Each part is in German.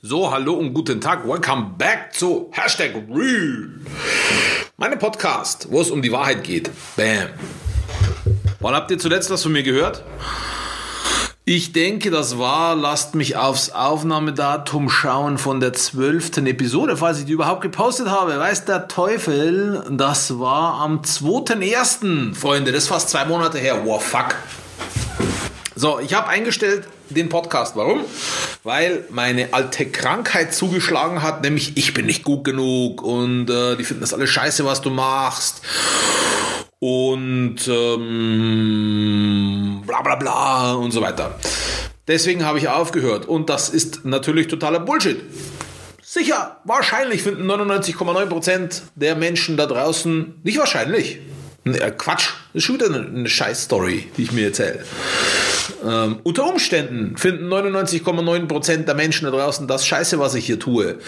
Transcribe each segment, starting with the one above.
So, hallo und guten Tag. Welcome back zu Hashtag Real. Meine Podcast, wo es um die Wahrheit geht. Bam. Wann habt ihr zuletzt was von mir gehört? Ich denke, das war, lasst mich aufs Aufnahmedatum schauen von der zwölften Episode, falls ich die überhaupt gepostet habe. Weiß der Teufel, das war am 2.1. Freunde, das ist fast zwei Monate her. Wow, fuck. So, ich habe eingestellt den Podcast. Warum? Weil meine alte Krankheit zugeschlagen hat, nämlich ich bin nicht gut genug und äh, die finden das alles scheiße, was du machst und ähm, bla bla bla und so weiter. Deswegen habe ich aufgehört und das ist natürlich totaler Bullshit. Sicher, wahrscheinlich finden 99,9% der Menschen da draußen, nicht wahrscheinlich, äh, Quatsch, das ist schon wieder eine, eine Scheiß-Story, die ich mir erzähle. Ähm, unter Umständen finden 99,9% der Menschen da draußen das Scheiße, was ich hier tue.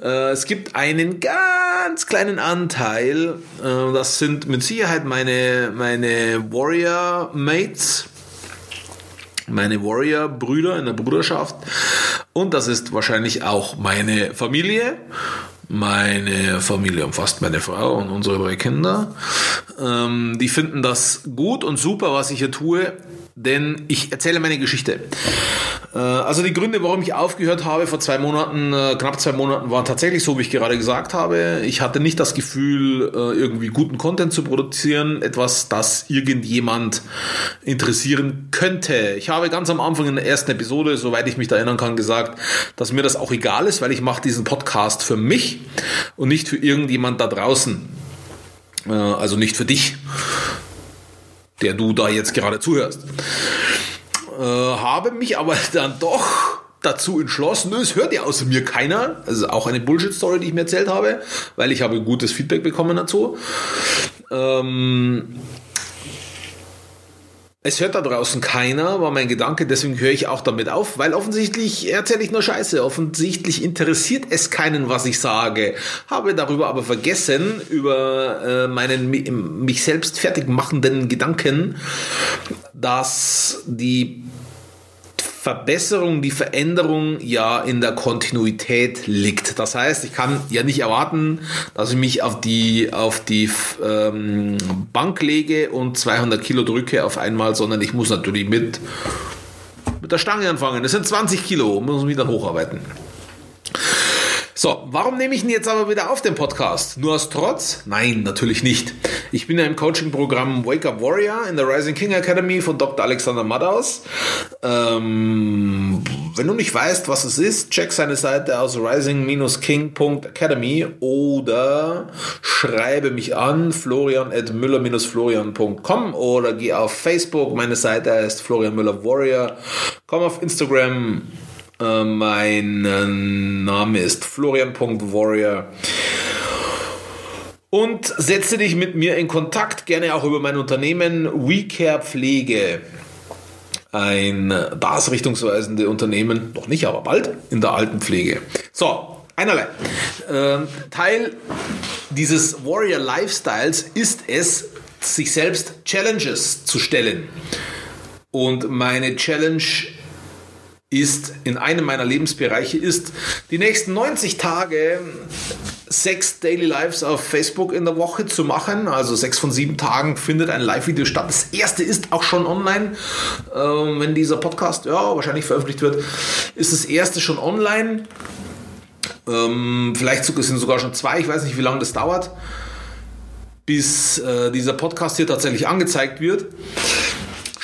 Äh, es gibt einen ganz kleinen Anteil, äh, das sind mit Sicherheit meine, meine Warrior-Mates, meine Warrior-Brüder in der Bruderschaft und das ist wahrscheinlich auch meine Familie. Meine Familie umfasst meine Frau und unsere drei Kinder. Ähm, die finden das gut und super, was ich hier tue denn ich erzähle meine Geschichte. Äh, also die Gründe, warum ich aufgehört habe vor zwei Monaten, äh, knapp zwei Monaten, waren tatsächlich so, wie ich gerade gesagt habe. Ich hatte nicht das Gefühl, äh, irgendwie guten Content zu produzieren, etwas, das irgendjemand interessieren könnte. Ich habe ganz am Anfang in der ersten Episode, soweit ich mich da erinnern kann, gesagt, dass mir das auch egal ist, weil ich mache diesen Podcast für mich und nicht für irgendjemand da draußen. Also nicht für dich der du da jetzt gerade zuhörst. Äh, habe mich aber dann doch dazu entschlossen, es hört ja außer mir keiner. Also auch eine Bullshit-Story, die ich mir erzählt habe, weil ich habe gutes Feedback bekommen dazu. Ähm, es hört da draußen keiner, war mein Gedanke, deswegen höre ich auch damit auf, weil offensichtlich erzähle ich nur Scheiße. Offensichtlich interessiert es keinen, was ich sage. Habe darüber aber vergessen, über äh, meinen mich selbst fertig machenden Gedanken, dass die Verbesserung, die Veränderung ja in der Kontinuität liegt. Das heißt, ich kann ja nicht erwarten, dass ich mich auf die, auf die ähm, Bank lege und 200 Kilo drücke auf einmal, sondern ich muss natürlich mit, mit der Stange anfangen. Das sind 20 Kilo, muss mich dann hocharbeiten. So, warum nehme ich ihn jetzt aber wieder auf den Podcast? Nur aus Trotz? Nein, natürlich nicht. Ich bin ja im Coaching-Programm Wake Up Warrior in der Rising King Academy von Dr. Alexander Madaus. Ähm, wenn du nicht weißt, was es ist, check seine Seite aus rising-king.academy oder schreibe mich an florian at müller-florian.com oder geh auf Facebook, meine Seite heißt Florian Müller Warrior. Komm auf Instagram, äh, mein Name ist florian.warrior. Und setze dich mit mir in Kontakt, gerne auch über mein Unternehmen WeCare Pflege. Ein das richtungsweisende Unternehmen, noch nicht, aber bald, in der Altenpflege. So, einerlei. Äh, Teil dieses Warrior Lifestyles ist es, sich selbst Challenges zu stellen. Und meine Challenge ist in einem meiner Lebensbereiche ist, die nächsten 90 Tage sechs Daily Lives auf Facebook in der Woche zu machen. Also sechs von sieben Tagen findet ein Live-Video statt. Das erste ist auch schon online. Ähm, wenn dieser Podcast ja, wahrscheinlich veröffentlicht wird, ist das erste schon online. Ähm, vielleicht sind sogar schon zwei. Ich weiß nicht, wie lange das dauert, bis äh, dieser Podcast hier tatsächlich angezeigt wird.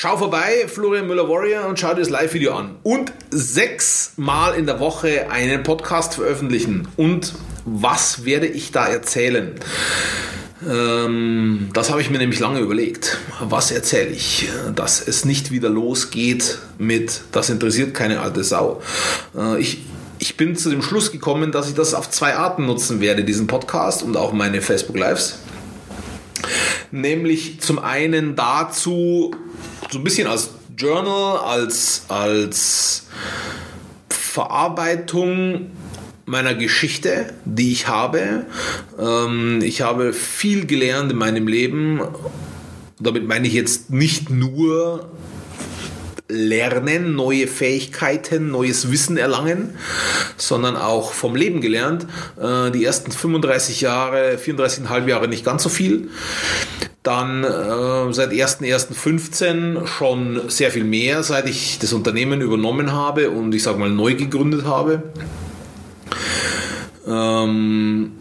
Schau vorbei, Florian Müller Warrior, und schau dir das Live-Video an. Und sechsmal in der Woche einen Podcast veröffentlichen. Und was werde ich da erzählen? Ähm, das habe ich mir nämlich lange überlegt. Was erzähle ich? Dass es nicht wieder losgeht mit, das interessiert keine alte Sau. Äh, ich, ich bin zu dem Schluss gekommen, dass ich das auf zwei Arten nutzen werde, diesen Podcast und auch meine Facebook Lives. Nämlich zum einen dazu, so ein bisschen als Journal, als, als Verarbeitung meiner Geschichte, die ich habe. Ähm, ich habe viel gelernt in meinem Leben. Damit meine ich jetzt nicht nur lernen, neue Fähigkeiten, neues Wissen erlangen, sondern auch vom Leben gelernt. Äh, die ersten 35 Jahre, 34,5 Jahre nicht ganz so viel. Dann äh, seit 1.1.15 schon sehr viel mehr, seit ich das Unternehmen übernommen habe und ich sage mal neu gegründet habe. Ähm,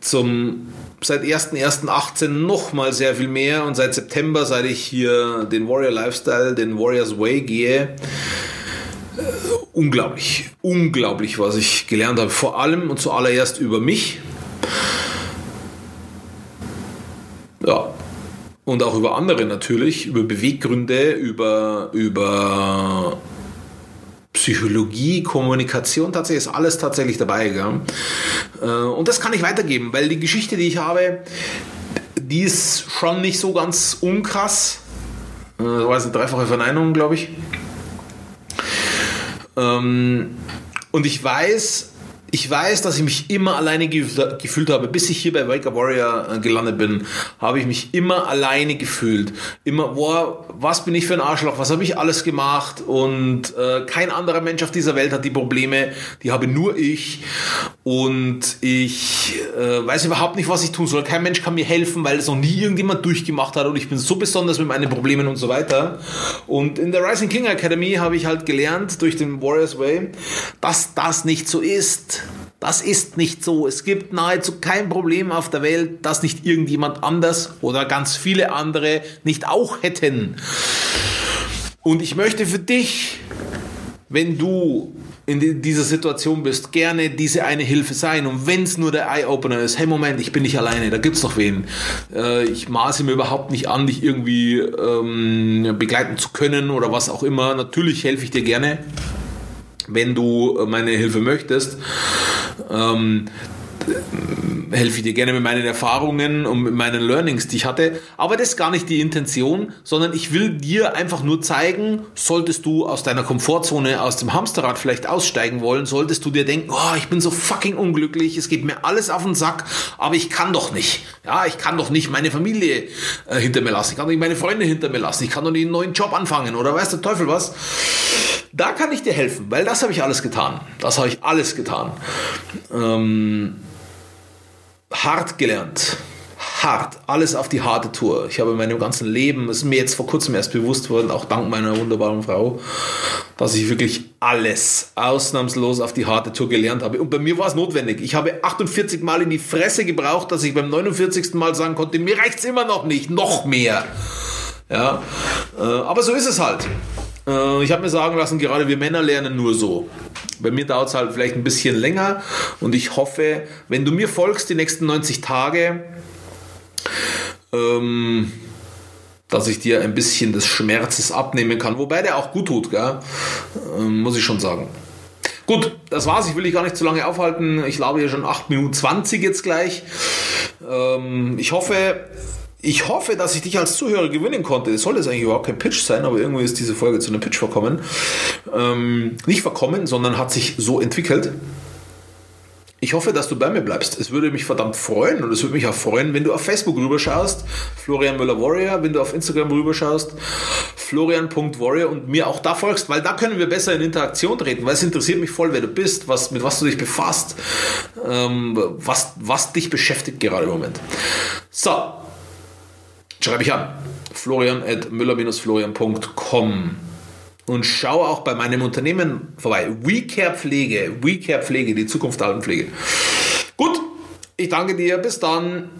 zum seit 1.1.18 nochmal sehr viel mehr und seit September, seit ich hier den Warrior Lifestyle, den Warriors Way gehe, äh, unglaublich, unglaublich, was ich gelernt habe. Vor allem und zuallererst über mich. Ja. Und auch über andere natürlich, über Beweggründe, über, über Psychologie, Kommunikation, tatsächlich ist alles tatsächlich dabei. Gell? Äh, und das kann ich weitergeben, weil die Geschichte, die ich habe, die ist schon nicht so ganz unkrass. Äh, das war jetzt eine dreifache Verneinung, glaube ich. Ähm, und ich weiß, ich weiß, dass ich mich immer alleine gefühlt habe. Bis ich hier bei Wake Warrior äh, gelandet bin, habe ich mich immer alleine gefühlt. Immer, boah, was bin ich für ein Arschloch? Was habe ich alles gemacht? Und äh, kein anderer Mensch auf dieser Welt hat die Probleme. Die habe nur ich. Und ich äh, weiß überhaupt nicht, was ich tun soll. Kein Mensch kann mir helfen, weil es noch nie irgendjemand durchgemacht hat. Und ich bin so besonders mit meinen Problemen und so weiter. Und in der Rising King Academy habe ich halt gelernt durch den Warriors Way, dass das nicht so ist das ist nicht so. Es gibt nahezu kein Problem auf der Welt, das nicht irgendjemand anders oder ganz viele andere nicht auch hätten. Und ich möchte für dich, wenn du in dieser Situation bist, gerne diese eine Hilfe sein. Und wenn es nur der Eye-Opener ist, hey Moment, ich bin nicht alleine, da gibt es noch wen. Äh, ich maße mir überhaupt nicht an, dich irgendwie ähm, begleiten zu können oder was auch immer. Natürlich helfe ich dir gerne wenn du meine Hilfe möchtest. Ähm, helfe ich dir gerne mit meinen Erfahrungen und mit meinen Learnings, die ich hatte. Aber das ist gar nicht die Intention, sondern ich will dir einfach nur zeigen, solltest du aus deiner Komfortzone, aus dem Hamsterrad vielleicht aussteigen wollen, solltest du dir denken, oh, ich bin so fucking unglücklich, es geht mir alles auf den Sack, aber ich kann doch nicht. Ja, ich kann doch nicht meine Familie äh, hinter mir lassen, ich kann doch nicht meine Freunde hinter mir lassen, ich kann doch nicht einen neuen Job anfangen oder weiß der Teufel was. Da kann ich dir helfen, weil das habe ich alles getan. Das habe ich alles getan. Ähm, hart gelernt. Hart. Alles auf die harte Tour. Ich habe in meinem ganzen Leben, es ist mir jetzt vor kurzem erst bewusst worden, auch dank meiner wunderbaren Frau, dass ich wirklich alles ausnahmslos auf die harte Tour gelernt habe. Und bei mir war es notwendig. Ich habe 48 Mal in die Fresse gebraucht, dass ich beim 49. Mal sagen konnte, mir reicht es immer noch nicht, noch mehr. Ja, äh, aber so ist es halt. Äh, ich habe mir sagen lassen, gerade wir Männer lernen nur so. Bei mir dauert es halt vielleicht ein bisschen länger und ich hoffe, wenn du mir folgst die nächsten 90 Tage, ähm, dass ich dir ein bisschen des Schmerzes abnehmen kann, wobei der auch gut tut, gell? Ähm, muss ich schon sagen. Gut, das war's. Ich will dich gar nicht zu lange aufhalten. Ich glaube hier schon 8 Minuten 20 jetzt gleich. Ähm, ich hoffe, ich hoffe, dass ich dich als Zuhörer gewinnen konnte. Das soll jetzt eigentlich überhaupt kein Pitch sein, aber irgendwie ist diese Folge zu einem Pitch verkommen. Ähm, nicht verkommen, sondern hat sich so entwickelt. Ich hoffe, dass du bei mir bleibst. Es würde mich verdammt freuen und es würde mich auch freuen, wenn du auf Facebook rüberschaust, Florian Müller Warrior, wenn du auf Instagram rüberschaust, florian.warrior und mir auch da folgst, weil da können wir besser in Interaktion treten, weil es interessiert mich voll, wer du bist, was, mit was du dich befasst, ähm, was, was dich beschäftigt gerade im Moment. So, schreibe ich an. Florian at müller-florian.com und schau auch bei meinem Unternehmen vorbei. WeCare Pflege, WeCare Pflege, die Zukunft der Altenpflege. Gut, ich danke dir, bis dann.